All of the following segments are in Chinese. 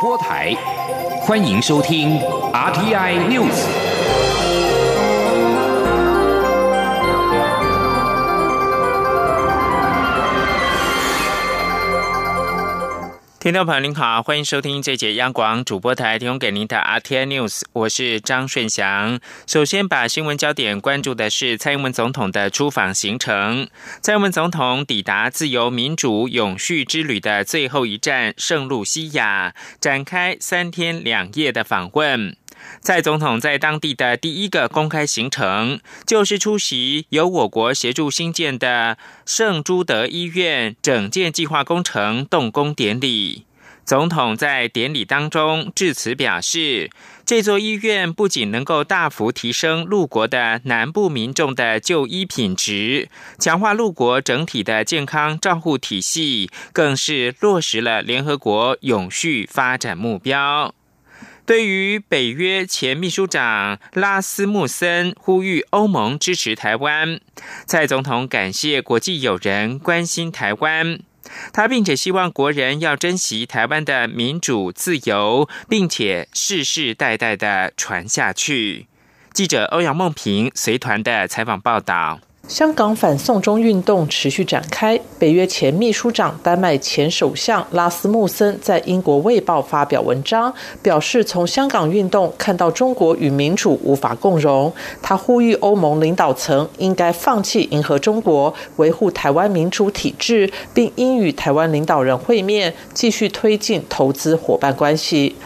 播台，欢迎收听 RTI News。听众朋友您好，欢迎收听这节央广主播台提供给您的 RTI News，我是张顺祥。首先把新闻焦点关注的是蔡英文总统的出访行程。蔡英文总统抵达自由民主永续之旅的最后一站圣路西亚，展开三天两夜的访问。蔡总统在当地的第一个公开行程，就是出席由我国协助新建的圣朱德医院整建计划工程动工典礼。总统在典礼当中致辞表示，这座医院不仅能够大幅提升陆国的南部民众的就医品质，强化陆国整体的健康照护体系，更是落实了联合国永续发展目标。对于北约前秘书长拉斯穆森呼吁欧盟支持台湾，蔡总统感谢国际友人关心台湾，他并且希望国人要珍惜台湾的民主自由，并且世世代代的传下去。记者欧阳梦平随团的采访报道。香港反送中运动持续展开。北约前秘书长、丹麦前首相拉斯穆森在英国《卫报》发表文章，表示从香港运动看到中国与民主无法共荣。他呼吁欧盟领导层应该放弃迎合中国，维护台湾民主体制，并应与台湾领导人会面，继续推进投资伙伴关系。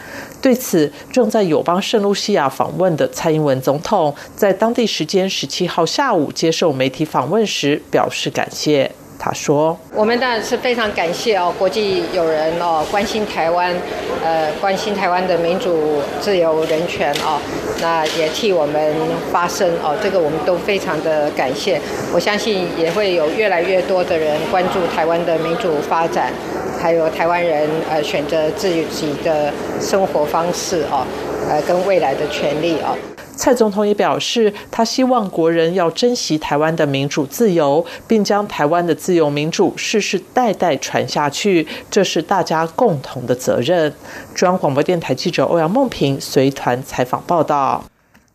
对此，正在友邦圣露西亚访问的蔡英文总统，在当地时间十七号下午接受媒体访问时表示感谢。他说：“我们当然是非常感谢哦，国际友人哦，关心台湾，呃，关心台湾的民主、自由、人权哦，那也替我们发声哦，这个我们都非常的感谢。我相信也会有越来越多的人关注台湾的民主发展。”还有台湾人呃选择自己的生活方式哦，呃跟未来的权利哦。蔡总统也表示，他希望国人要珍惜台湾的民主自由，并将台湾的自由民主世世代代传下去，这是大家共同的责任。中央广播电台记者欧阳梦平随团采访报道。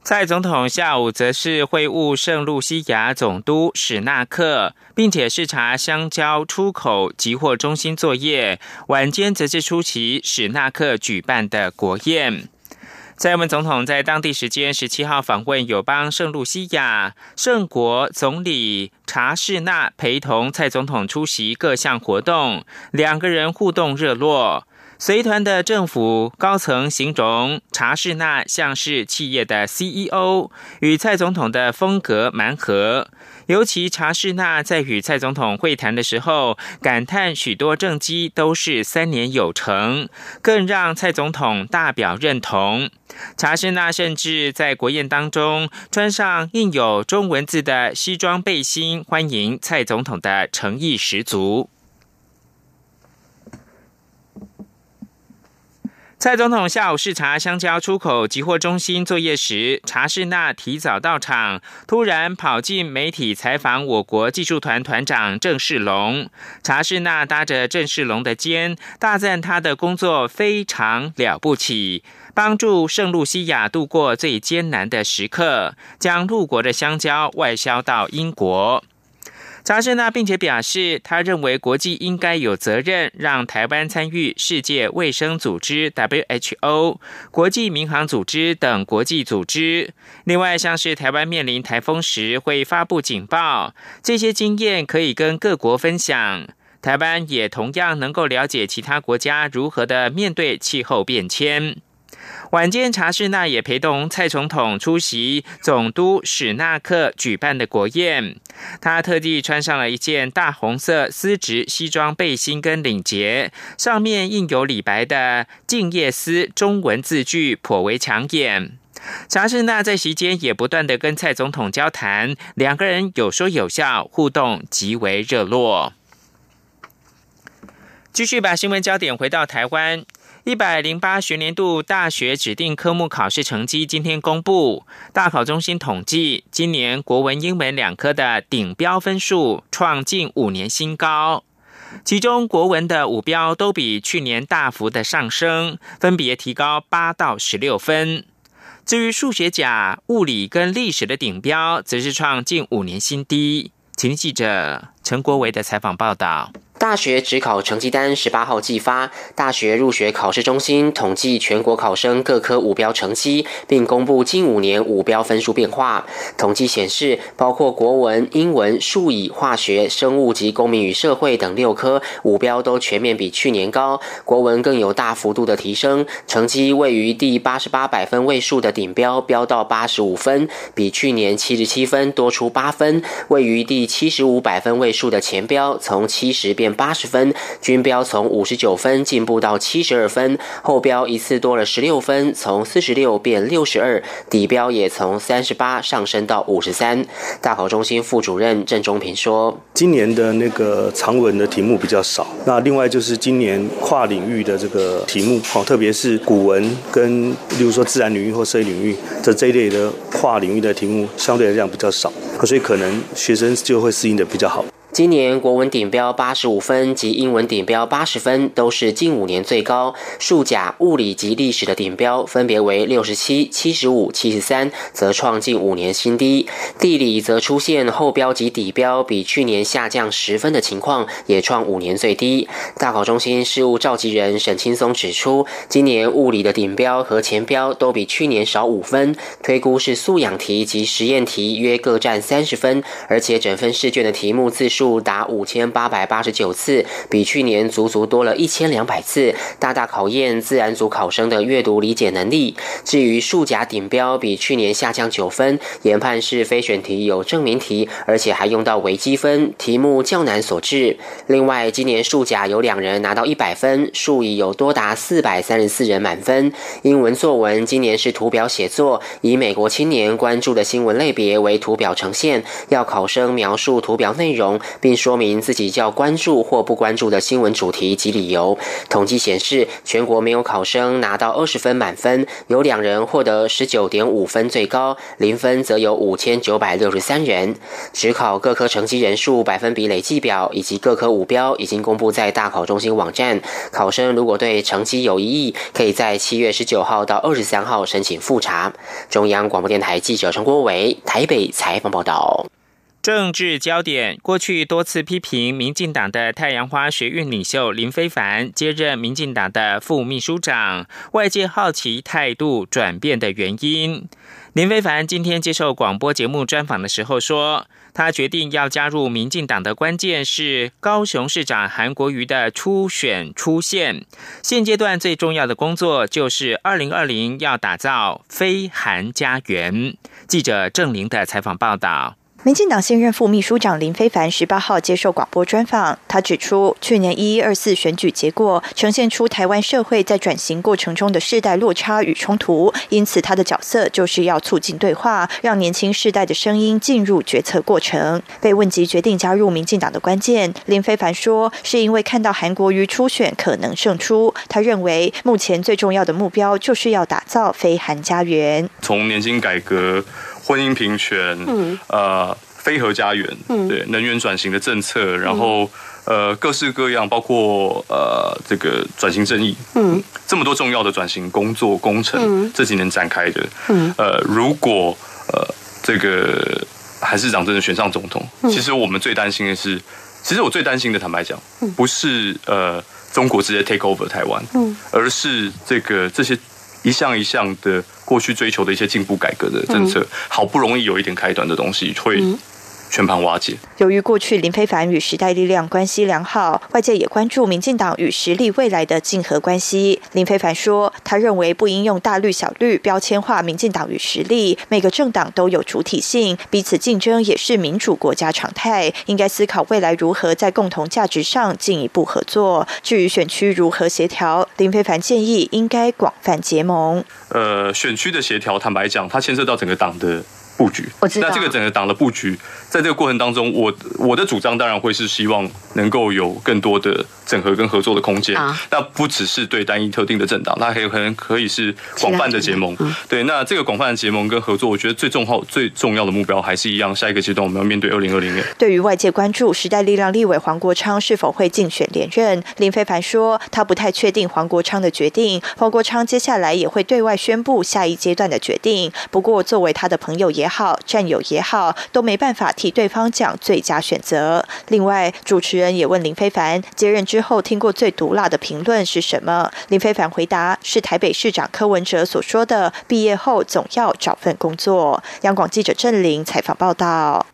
蔡总统下午则是会晤圣路西亚总督史纳克，并且视察香蕉出口集货中心作业。晚间则是出席史纳克举办的国宴。蔡英文总统在当地时间十七号访问友邦圣路西亚，圣国总理查士纳陪同蔡总统出席各项活动，两个人互动热络。随团的政府高层形容查士纳像是企业的 CEO，与蔡总统的风格蛮合。尤其查士纳在与蔡总统会谈的时候，感叹许多政绩都是三年有成，更让蔡总统大表认同。查士纳甚至在国宴当中穿上印有中文字的西装背心，欢迎蔡总统的诚意十足。蔡总统下午视察香蕉出口集货中心作业时，查士纳提早到场，突然跑进媒体采访我国技术团团长郑世龙。查士纳搭着郑世龙的肩，大赞他的工作非常了不起，帮助圣露西亚度过最艰难的时刻，将陆国的香蕉外销到英国。查士纳并且表示，他认为国际应该有责任让台湾参与世界卫生组织 （WHO）、国际民航组织等国际组织。另外，像是台湾面临台风时会发布警报，这些经验可以跟各国分享。台湾也同样能够了解其他国家如何的面对气候变迁。晚间，查士纳也陪同蔡总统出席总督史纳克举办的国宴。他特地穿上了一件大红色丝质西装背心跟领结，上面印有李白的“静夜思”中文字句，颇为抢眼。查士纳在席间也不断的跟蔡总统交谈，两个人有说有笑，互动极为热络。继续把新闻焦点回到台湾。一百零八学年度大学指定科目考试成绩今天公布，大考中心统计，今年国文、英文两科的顶标分数创近五年新高。其中国文的五标都比去年大幅的上升，分别提高八到十六分。至于数学甲、物理跟历史的顶标，则是创近五年新低。请记者陈国维的采访报道。大学指考成绩单十八号寄发，大学入学考试中心统计全国考生各科五标成绩，并公布近五年五标分数变化。统计显示，包括国文、英文、数理、化学、生物及公民与社会等六科五标都全面比去年高，国文更有大幅度的提升，成绩位于第八十八百分位数的顶标飙到八十五分，比去年七十七分多出八分；位于第七十五百分位数的前标从七十变。八十分，均标从五十九分进步到七十二分，后标一次多了十六分，从四十六变六十二，底标也从三十八上升到五十三。大考中心副主任郑中平说：“今年的那个长文的题目比较少，那另外就是今年跨领域的这个题目，好，特别是古文跟例如说自然领域或社会领域的这一类的跨领域的题目，相对来讲比较少，所以可能学生就会适应的比较好。”今年国文顶标八十五分及英文顶标八十分都是近五年最高，数甲、物理及历史的顶标分别为六十七、七十五、七十三，则创近五年新低。地理则出现后标及底标比去年下降十分的情况，也创五年最低。大考中心事务召集人沈青松指出，今年物理的顶标和前标都比去年少五分，推估是素养题及实验题约各占三十分，而且整份试卷的题目字数。数达五千八百八十九次，比去年足足多了一千两百次，大大考验自然组考生的阅读理解能力。至于数甲顶标比去年下降九分，研判是非选题有证明题，而且还用到微积分，题目较难所致。另外，今年数甲有两人拿到一百分，数乙有多达四百三十四人满分。英文作文今年是图表写作，以美国青年关注的新闻类别为图表呈现，要考生描述图表内容。并说明自己较关注或不关注的新闻主题及理由。统计显示，全国没有考生拿到二十分满分，有两人获得十九点五分最高，零分则有五千九百六十三人。只考各科成绩人数百分比累计表以及各科五标已经公布在大考中心网站。考生如果对成绩有异议，可以在七月十九号到二十三号申请复查。中央广播电台记者陈国伟台北采访报道。政治焦点：过去多次批评民进党的太阳花学运领袖林非凡接任民进党的副秘书长，外界好奇态度转变的原因。林非凡今天接受广播节目专访的时候说，他决定要加入民进党的关键是高雄市长韩国瑜的初选出现。现阶段最重要的工作就是二零二零要打造非韩家园。记者郑玲的采访报道。民进党现任副秘书长林非凡十八号接受广播专访，他指出，去年一一二四选举结果呈现出台湾社会在转型过程中的世代落差与冲突，因此他的角色就是要促进对话，让年轻世代的声音进入决策过程。被问及决定加入民进党的关键，林非凡说，是因为看到韩国瑜初选可能胜出，他认为目前最重要的目标就是要打造非韩家园，从年轻改革。婚姻平权，呃，非核家园，对能源转型的政策，然后呃，各式各样，包括呃，这个转型正义，嗯，这么多重要的转型工作工程，这几年展开的，嗯，呃，如果呃，这个韩市长真的选上总统，其实我们最担心的是，其实我最担心的，坦白讲，不是呃，中国直接 take over 台湾，嗯，而是这个这些。一项一项的过去追求的一些进步改革的政策，好不容易有一点开端的东西，会。全盘瓦解。由于过去林非凡与时代力量关系良好，外界也关注民进党与实力未来的竞合关系。林非凡说，他认为不应用大绿小绿标签化民进党与实力，每个政党都有主体性，彼此竞争也是民主国家常态，应该思考未来如何在共同价值上进一步合作。至于选区如何协调，林非凡建议应该广泛结盟。呃，选区的协调，坦白讲，它牵涉到整个党的。布局。我知道那这个整个党的布局，在这个过程当中，我我的主张当然会是希望能够有更多的整合跟合作的空间。那不只是对单一特定的政党，它还有可能可以是广泛的结盟。对，那这个广泛的结盟跟合作，我觉得最重要最重要的目标还是一样。下一个阶段我们要面对二零二零年。对于外界关注时代力量立委黄国昌是否会竞选连任，林非凡说他不太确定黄国昌的决定。黄国昌接下来也会对外宣布下一阶段的决定。不过作为他的朋友也好，战友也好，都没办法替对方讲最佳选择。另外，主持人也问林非凡接任之后听过最毒辣的评论是什么？林非凡回答是台北市长柯文哲所说的：“毕业后总要找份工作。”央广记者郑玲采访报道。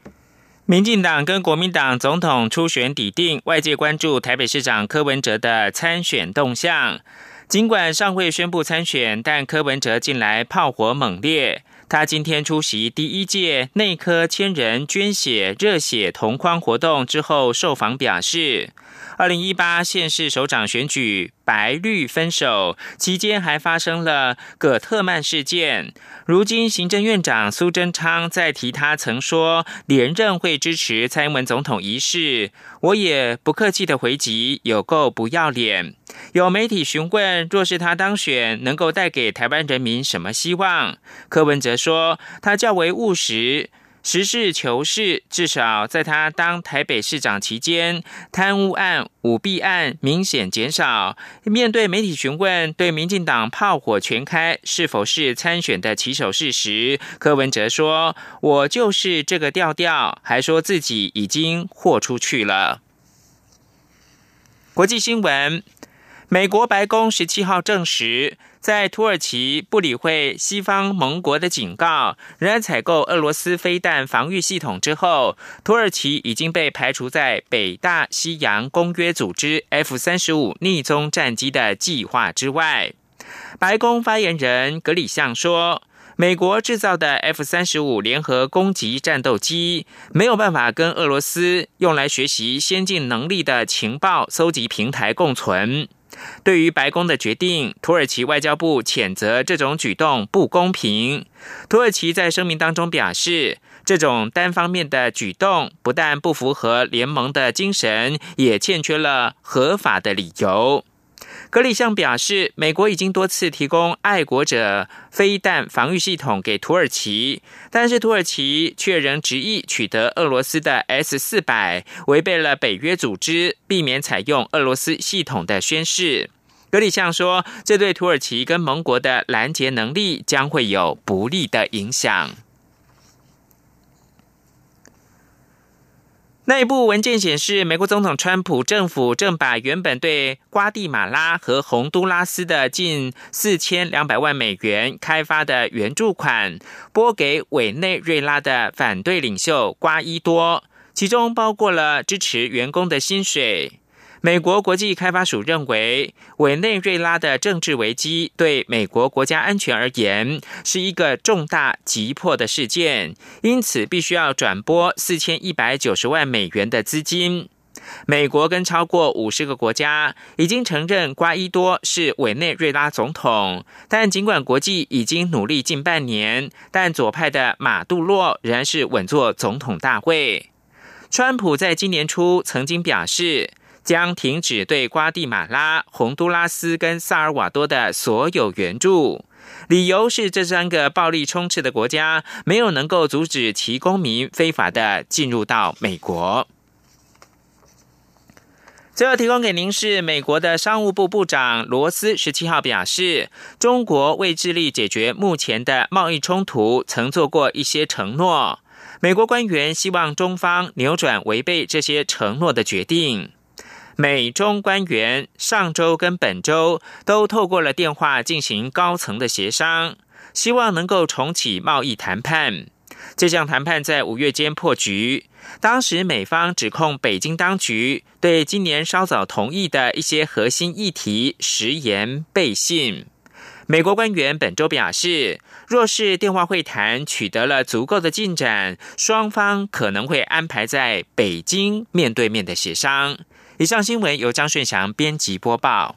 民进党跟国民党总统初选抵定，外界关注台北市长柯文哲的参选动向。尽管尚未宣布参选，但柯文哲近来炮火猛烈。他今天出席第一届内科千人捐血热血同框活动之后，受访表示。二零一八县市首长选举白绿分手期间，还发生了葛特曼事件。如今行政院长苏贞昌在提他曾说连任会支持蔡英文总统一事，我也不客气的回击，有够不要脸。有媒体询问，若是他当选，能够带给台湾人民什么希望？柯文哲说，他较为务实。实事求是，至少在他当台北市长期间，贪污案、舞弊案明显减少。面对媒体询问，对民进党炮火全开是否是参选的起手式时，柯文哲说：“我就是这个调调。”还说自己已经豁出去了。国际新闻：美国白宫十七号证实。在土耳其不理会西方盟国的警告，仍然采购俄罗斯飞弹防御系统之后，土耳其已经被排除在北大西洋公约组织 F 三十五逆踪战机的计划之外。白宫发言人格里向说：“美国制造的 F 三十五联合攻击战斗机没有办法跟俄罗斯用来学习先进能力的情报搜集平台共存。”对于白宫的决定，土耳其外交部谴责这种举动不公平。土耳其在声明当中表示，这种单方面的举动不但不符合联盟的精神，也欠缺了合法的理由。格里向表示，美国已经多次提供爱国者飞弹防御系统给土耳其，但是土耳其却仍执意取得俄罗斯的 S 四百，违背了北约组织避免采用俄罗斯系统的宣誓。格里向说，这对土耳其跟盟国的拦截能力将会有不利的影响。内部文件显示，美国总统川普政府正把原本对瓜地马拉和洪都拉斯的近四千两百万美元开发的援助款拨给委内瑞拉的反对领袖瓜伊多，其中包括了支持员工的薪水。美国国际开发署认为，委内瑞拉的政治危机对美国国家安全而言是一个重大急迫的事件，因此必须要转拨四千一百九十万美元的资金。美国跟超过五十个国家已经承认瓜伊多是委内瑞拉总统，但尽管国际已经努力近半年，但左派的马杜洛仍然是稳坐总统大位。川普在今年初曾经表示。将停止对瓜地马拉、洪都拉斯跟萨尔瓦多的所有援助，理由是这三个暴力充斥的国家没有能够阻止其公民非法的进入到美国。最后提供给您是美国的商务部部长罗斯十七号表示，中国为致力解决目前的贸易冲突，曾做过一些承诺。美国官员希望中方扭转违背这些承诺的决定。美中官员上周跟本周都透过了电话进行高层的协商，希望能够重启贸易谈判。这项谈判在五月间破局，当时美方指控北京当局对今年稍早同意的一些核心议题食言背信。美国官员本周表示，若是电话会谈取得了足够的进展，双方可能会安排在北京面对面的协商。以上新闻由张顺祥编辑播报。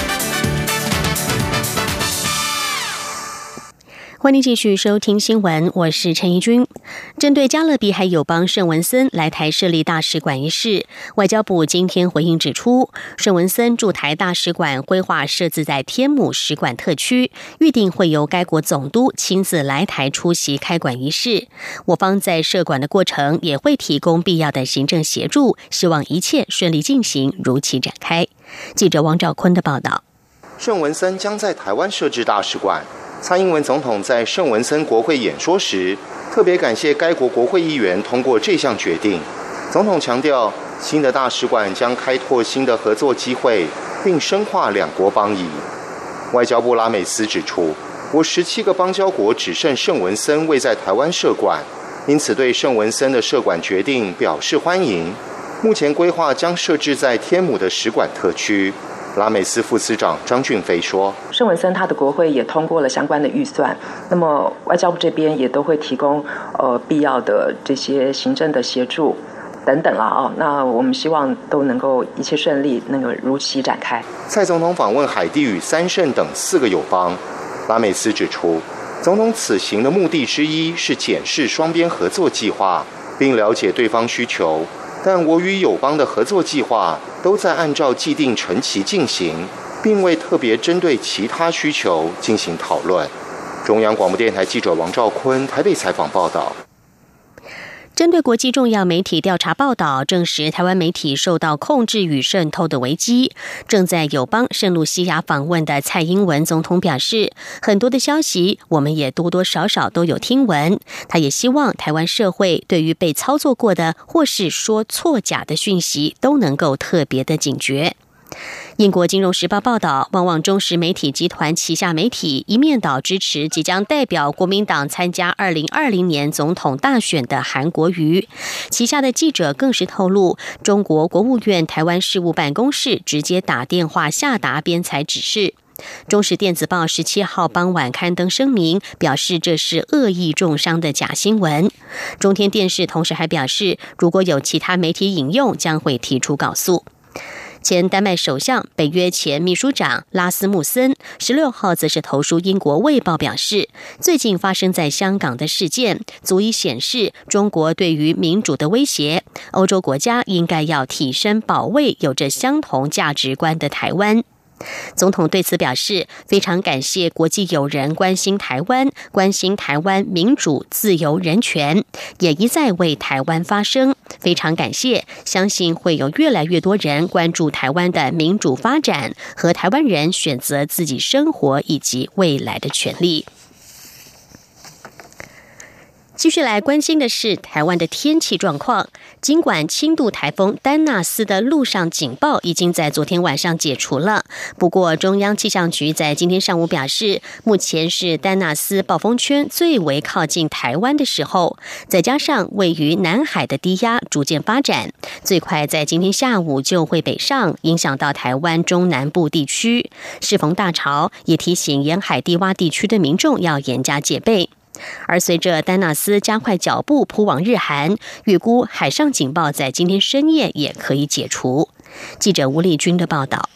欢迎继续收听新闻，我是陈怡君。针对加勒比海友邦圣文森来台设立大使馆一事，外交部今天回应指出，圣文森驻台大使馆规划设置在天母使馆特区，预定会由该国总督亲自来台出席开馆仪式。我方在设馆的过程也会提供必要的行政协助，希望一切顺利进行，如期展开。记者王兆坤的报道：圣文森将在台湾设置大使馆。蔡英文总统在圣文森国会演说时，特别感谢该国国会议员通过这项决定。总统强调，新的大使馆将开拓新的合作机会，并深化两国邦谊。外交部拉美斯指出，我十七个邦交国只剩圣文森未在台湾设馆，因此对圣文森的设馆决定表示欢迎。目前规划将设置在天母的使馆特区。拉美斯副司长张俊飞说：“圣文森他的国会也通过了相关的预算，那么外交部这边也都会提供呃必要的这些行政的协助等等了啊。那我们希望都能够一切顺利，能够如期展开。”蔡总统访问海地与三圣等四个友邦，拉美斯指出，总统此行的目的之一是检视双边合作计划，并了解对方需求。但我与友邦的合作计划都在按照既定程期进行，并未特别针对其他需求进行讨论。中央广播电台记者王兆坤台北采访报道。针对国际重要媒体调查报道，证实台湾媒体受到控制与渗透的危机。正在友邦圣路西亚访问的蔡英文总统表示，很多的消息我们也多多少少都有听闻。他也希望台湾社会对于被操作过的或是说错假的讯息，都能够特别的警觉。英国金融时报报道，旺旺中时媒体集团旗下媒体一面倒支持即将代表国民党参加二零二零年总统大选的韩国瑜。旗下的记者更是透露，中国国务院台湾事务办公室直接打电话下达编采指示。中时电子报十七号傍晚刊登声明，表示这是恶意重伤的假新闻。中天电视同时还表示，如果有其他媒体引用，将会提出告诉。前丹麦首相、北约前秘书长拉斯穆森十六号则是投书英国《卫报》，表示最近发生在香港的事件足以显示中国对于民主的威胁。欧洲国家应该要挺身保卫有着相同价值观的台湾。总统对此表示，非常感谢国际友人关心台湾，关心台湾民主、自由、人权，也一再为台湾发声。非常感谢，相信会有越来越多人关注台湾的民主发展和台湾人选择自己生活以及未来的权利。继续来关心的是台湾的天气状况。尽管轻度台风丹纳斯的陆上警报已经在昨天晚上解除了，不过中央气象局在今天上午表示，目前是丹纳斯暴风圈最为靠近台湾的时候，再加上位于南海的低压逐渐发展，最快在今天下午就会北上，影响到台湾中南部地区。适逢大潮，也提醒沿海低洼地区的民众要严加戒备。而随着丹纳斯加快脚步扑往日韩，预估海上警报在今天深夜也可以解除。记者吴丽君的报道。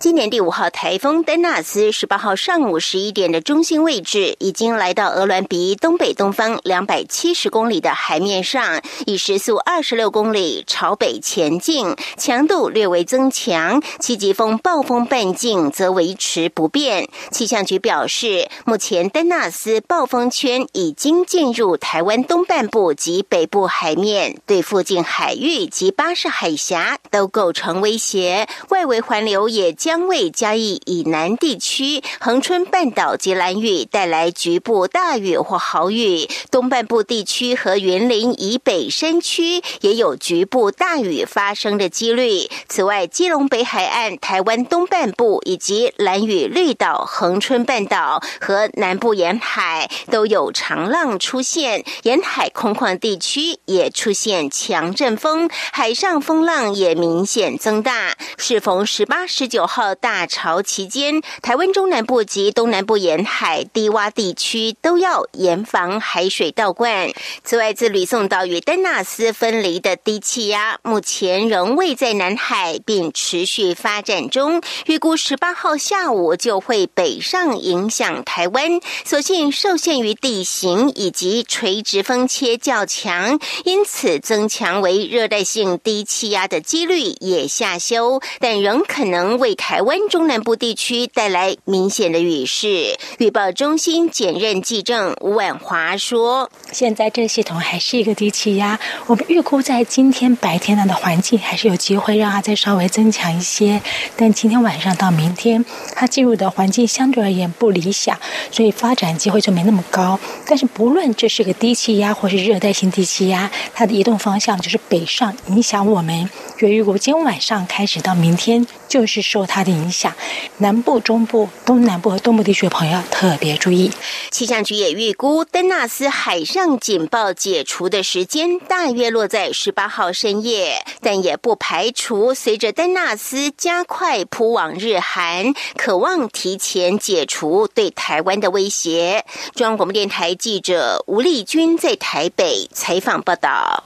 今年第五号台风丹纳斯十八号上午十一点的中心位置，已经来到鹅銮鼻东北东方两百七十公里的海面上，以时速二十六公里朝北前进，强度略微增强，七级风暴风半径则维持不变。气象局表示，目前丹纳斯暴风圈已经进入台湾东半部及北部海面，对附近海域及巴士海峡都构成威胁，外围环流。也将为嘉义以南地区、恒春半岛及兰屿带来局部大雨或豪雨，东半部地区和云林以北山区也有局部大雨发生的几率。此外，基隆北海岸、台湾东半部以及兰屿绿岛、恒春半岛和南部沿海都有长浪出现，沿海空旷地区也出现强阵风，海上风浪也明显增大。适逢十八十。九号号大潮期间，台湾中南部及东南部沿海低洼地区都要严防海水倒灌。此外，自吕宋岛与丹纳斯分离的低气压，目前仍未在南海，并持续发展中。预估十八号下午就会北上影响台湾，所幸受限于地形以及垂直风切较强，因此增强为热带性低气压的几率也下修，但仍可能为台台湾中南部地区带来明显的雨势。预报中心检任记证吴婉华说：“现在这个系统还是一个低气压，我们预估在今天白天它的环境还是有机会让它再稍微增强一些，但今天晚上到明天，它进入的环境相对而言不理想，所以发展机会就没那么高。但是不论这是个低气压或是热带性低气压，它的移动方向就是北上，影响我们。预估今天晚上开始到明天，就是受它的影响，南部、中部、东南部和东部地区的朋友特别注意。气象局也预估，登纳斯海上警报解除的时间大约落在十八号深夜，但也不排除随着登纳斯加快扑往日韩，渴望提前解除对台湾的威胁。中央广播电台记者吴丽君在台北采访报道。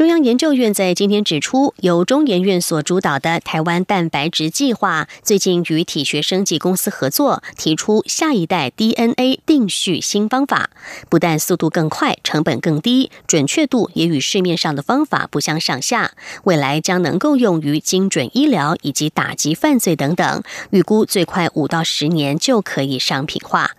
中央研究院在今天指出，由中研院所主导的台湾蛋白质计划，最近与体学生技公司合作，提出下一代 DNA 定序新方法，不但速度更快，成本更低，准确度也与市面上的方法不相上下。未来将能够用于精准医疗以及打击犯罪等等，预估最快五到十年就可以商品化。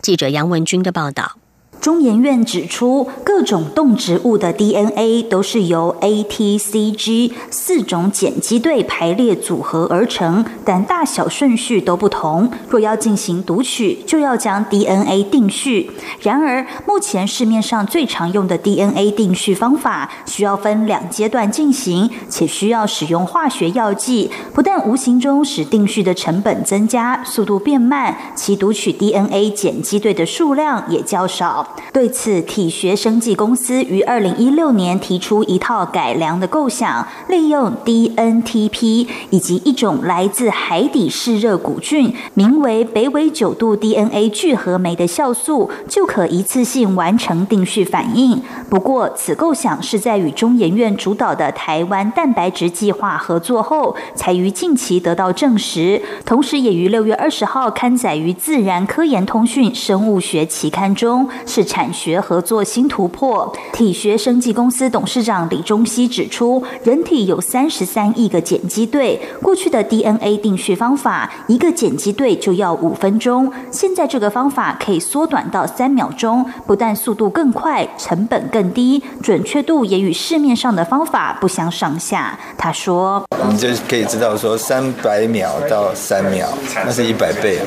记者杨文军的报道。中研院指出，各种动植物的 DNA 都是由 A、T、C、G 四种碱基对排列组合而成，但大小顺序都不同。若要进行读取，就要将 DNA 定序。然而，目前市面上最常用的 DNA 定序方法，需要分两阶段进行，且需要使用化学药剂，不但无形中使定序的成本增加、速度变慢，其读取 DNA 碱基对的数量也较少。对此，体学生技公司于二零一六年提出一套改良的构想，利用 DNTP 以及一种来自海底嗜热古菌，名为北纬九度 DNA 聚合酶的酵素，就可一次性完成定序反应。不过，此构想是在与中研院主导的台湾蛋白质计划合作后，才于近期得到证实，同时也于六月二十号刊载于《自然科研通讯生物学期刊》中，是。产学合作新突破。体学生技公司董事长李中熙指出，人体有三十三亿个碱基对，过去的 DNA 定序方法，一个碱基对就要五分钟，现在这个方法可以缩短到三秒钟，不但速度更快，成本更低，准确度也与市面上的方法不相上下。他说：“你就可以知道说，三百秒到三秒，那是一百倍，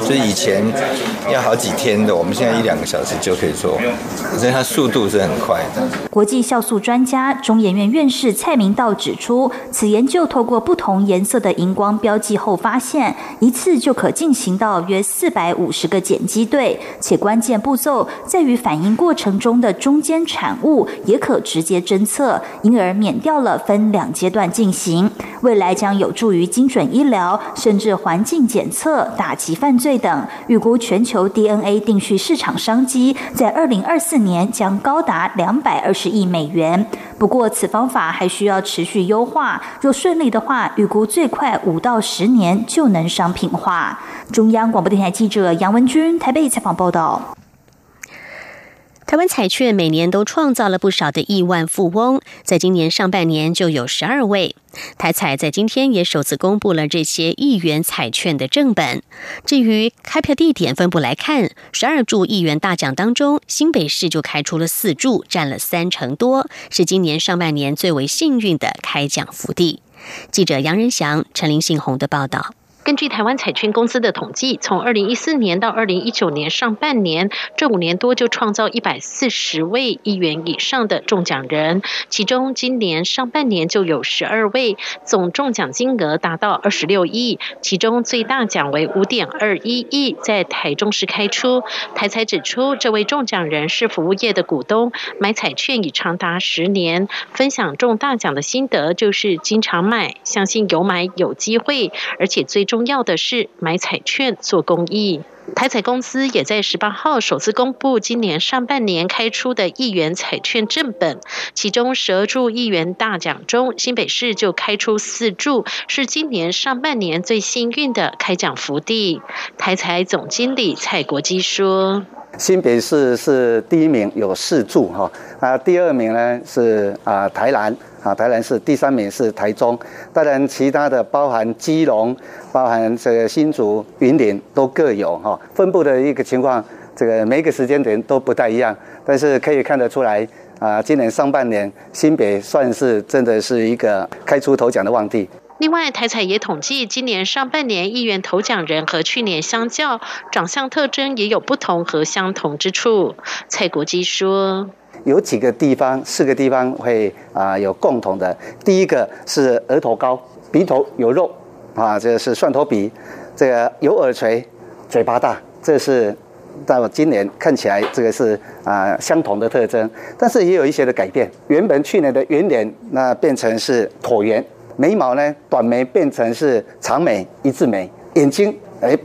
所以以前要好几天的，我们现在一两个小时就可以做。”所以它速度是很快的。国际酵素专家、中研院院士蔡明道指出，此研究透过不同颜色的荧光标记后，发现一次就可进行到约四百五十个碱基对，且关键步骤在于反应过程中的中间产物也可直接侦测，因而免掉了分两阶段进行。未来将有助于精准医疗，甚至环境检测、打击犯罪等。预估全球 DNA 定序市场商机。在二零二四年将高达两百二十亿美元。不过，此方法还需要持续优化。若顺利的话，预估最快五到十年就能商品化。中央广播电台记者杨文君台北采访报道。台湾彩券每年都创造了不少的亿万富翁，在今年上半年就有十二位。台彩在今天也首次公布了这些亿元彩券的正本。至于开票地点分布来看，十二注亿元大奖当中，新北市就开出了四注，占了三成多，是今年上半年最为幸运的开奖福地。记者杨仁祥、陈林信宏的报道。根据台湾彩券公司的统计，从二零一四年到二零一九年上半年，这五年多就创造一百四十位亿元以上的中奖人，其中今年上半年就有十二位，总中奖金额达到二十六亿，其中最大奖为五点二一亿，在台中市开出。台彩指出，这位中奖人是服务业的股东，买彩券已长达十年，分享中大奖的心得就是经常买，相信有买有机会，而且最。重要的是买彩券做公益。台彩公司也在十八号首次公布今年上半年开出的一元彩券正本，其中十二注一元大奖中，新北市就开出四注，是今年上半年最幸运的开奖福地。台彩总经理蔡国基说：“新北市是第一名，有四注哈，啊，第二名呢是啊台南。”啊，台南市第三名是台中，当然其他的包含基隆、包含这个新竹、云林都各有哈，分布的一个情况，这个每个时间点都不太一样，但是可以看得出来啊，今年上半年新北算是真的是一个开出头奖的旺地。另外，台彩也统计，今年上半年议员头奖人和去年相较，长相特征也有不同和相同之处。蔡国基说。有几个地方，四个地方会啊有共同的。第一个是额头高，鼻头有肉，啊，这是蒜头鼻，这个有耳垂，嘴巴大，这是到今年看起来这个是啊相同的特征。但是也有一些的改变，原本去年的圆脸那变成是椭圆，眉毛呢短眉变成是长眉一字眉，眼睛哎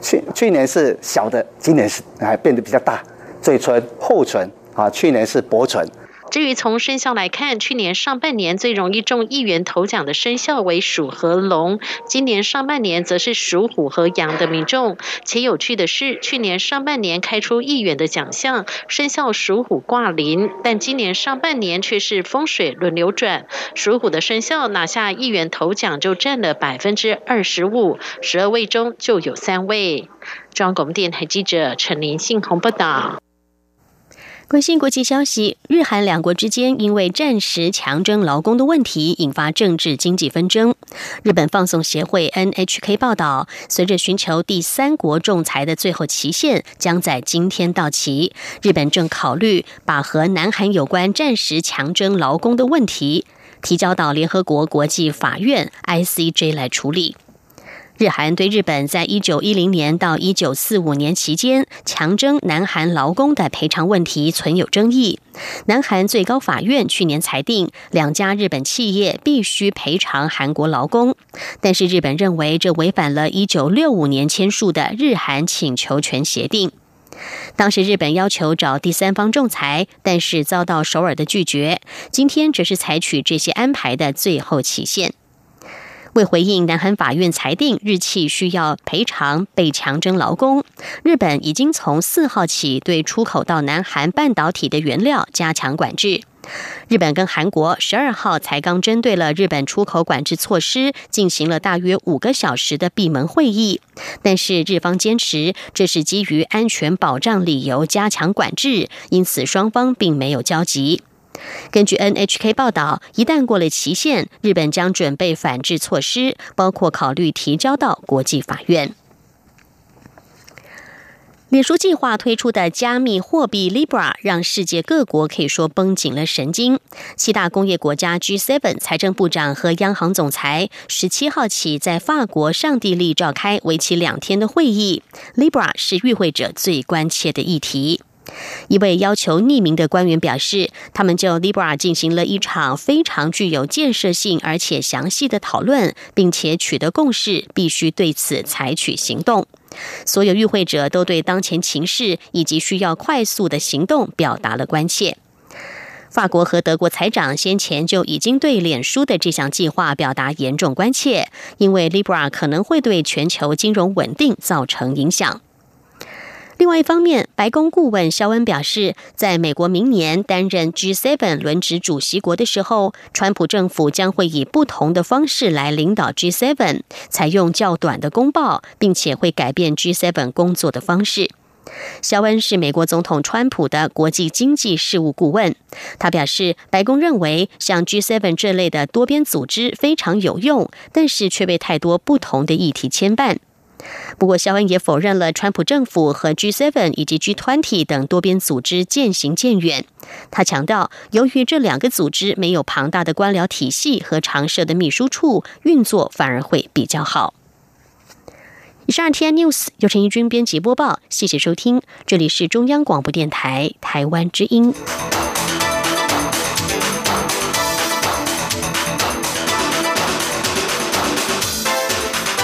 去去年是小的，今年是还变得比较大，嘴唇厚唇。啊，去年是薄唇。至于从生肖来看，去年上半年最容易中一元头奖的生肖为鼠和龙，今年上半年则是属虎和羊的民众。且有趣的是，去年上半年开出一元的奖项，生肖属虎挂零，但今年上半年却是风水轮流转，属虎的生肖拿下一元头奖就占了百分之二十五，十二位中就有三位。中央广播电台记者陈林信鸿报道。关心国际消息，日韩两国之间因为战时强征劳工的问题，引发政治经济纷争。日本放送协会 NHK 报道，随着寻求第三国仲裁的最后期限将在今天到期，日本正考虑把和南韩有关战时强征劳工的问题提交到联合国国际法院 ICJ 来处理。日韩对日本在一九一零年到一九四五年期间强征南韩劳工的赔偿问题存有争议。南韩最高法院去年裁定，两家日本企业必须赔偿韩国劳工，但是日本认为这违反了一九六五年签署的日韩请求权协定。当时日本要求找第三方仲裁，但是遭到首尔的拒绝。今天则是采取这些安排的最后期限。为回应南韩法院裁定日企需要赔偿被强征劳工，日本已经从四号起对出口到南韩半导体的原料加强管制。日本跟韩国十二号才刚针对了日本出口管制措施进行了大约五个小时的闭门会议，但是日方坚持这是基于安全保障理由加强管制，因此双方并没有交集。根据 NHK 报道，一旦过了期限，日本将准备反制措施，包括考虑提交到国际法院。脸书计划推出的加密货币 Libra 让世界各国可以说绷紧了神经。七大工业国家 G7 财政部长和央行总裁十七号起在法国上帝利召开为期两天的会议，Libra 是与会者最关切的议题。一位要求匿名的官员表示，他们就 Libra 进行了一场非常具有建设性而且详细的讨论，并且取得共识，必须对此采取行动。所有与会者都对当前情势以及需要快速的行动表达了关切。法国和德国财长先前就已经对脸书的这项计划表达严重关切，因为 Libra 可能会对全球金融稳定造成影响。另外一方面，白宫顾问肖恩表示，在美国明年担任 G7 轮值主席国的时候，川普政府将会以不同的方式来领导 G7，采用较短的公报，并且会改变 G7 工作的方式。肖恩是美国总统川普的国际经济事务顾问。他表示，白宫认为像 G7 这类的多边组织非常有用，但是却被太多不同的议题牵绊。不过，肖恩也否认了川普政府和 G7 以及 G20 等多边组织渐行渐远。他强调，由于这两个组织没有庞大的官僚体系和常设的秘书处，运作反而会比较好。以上 T N News 由陈义军编辑播报，谢谢收听，这里是中央广播电台台湾之音。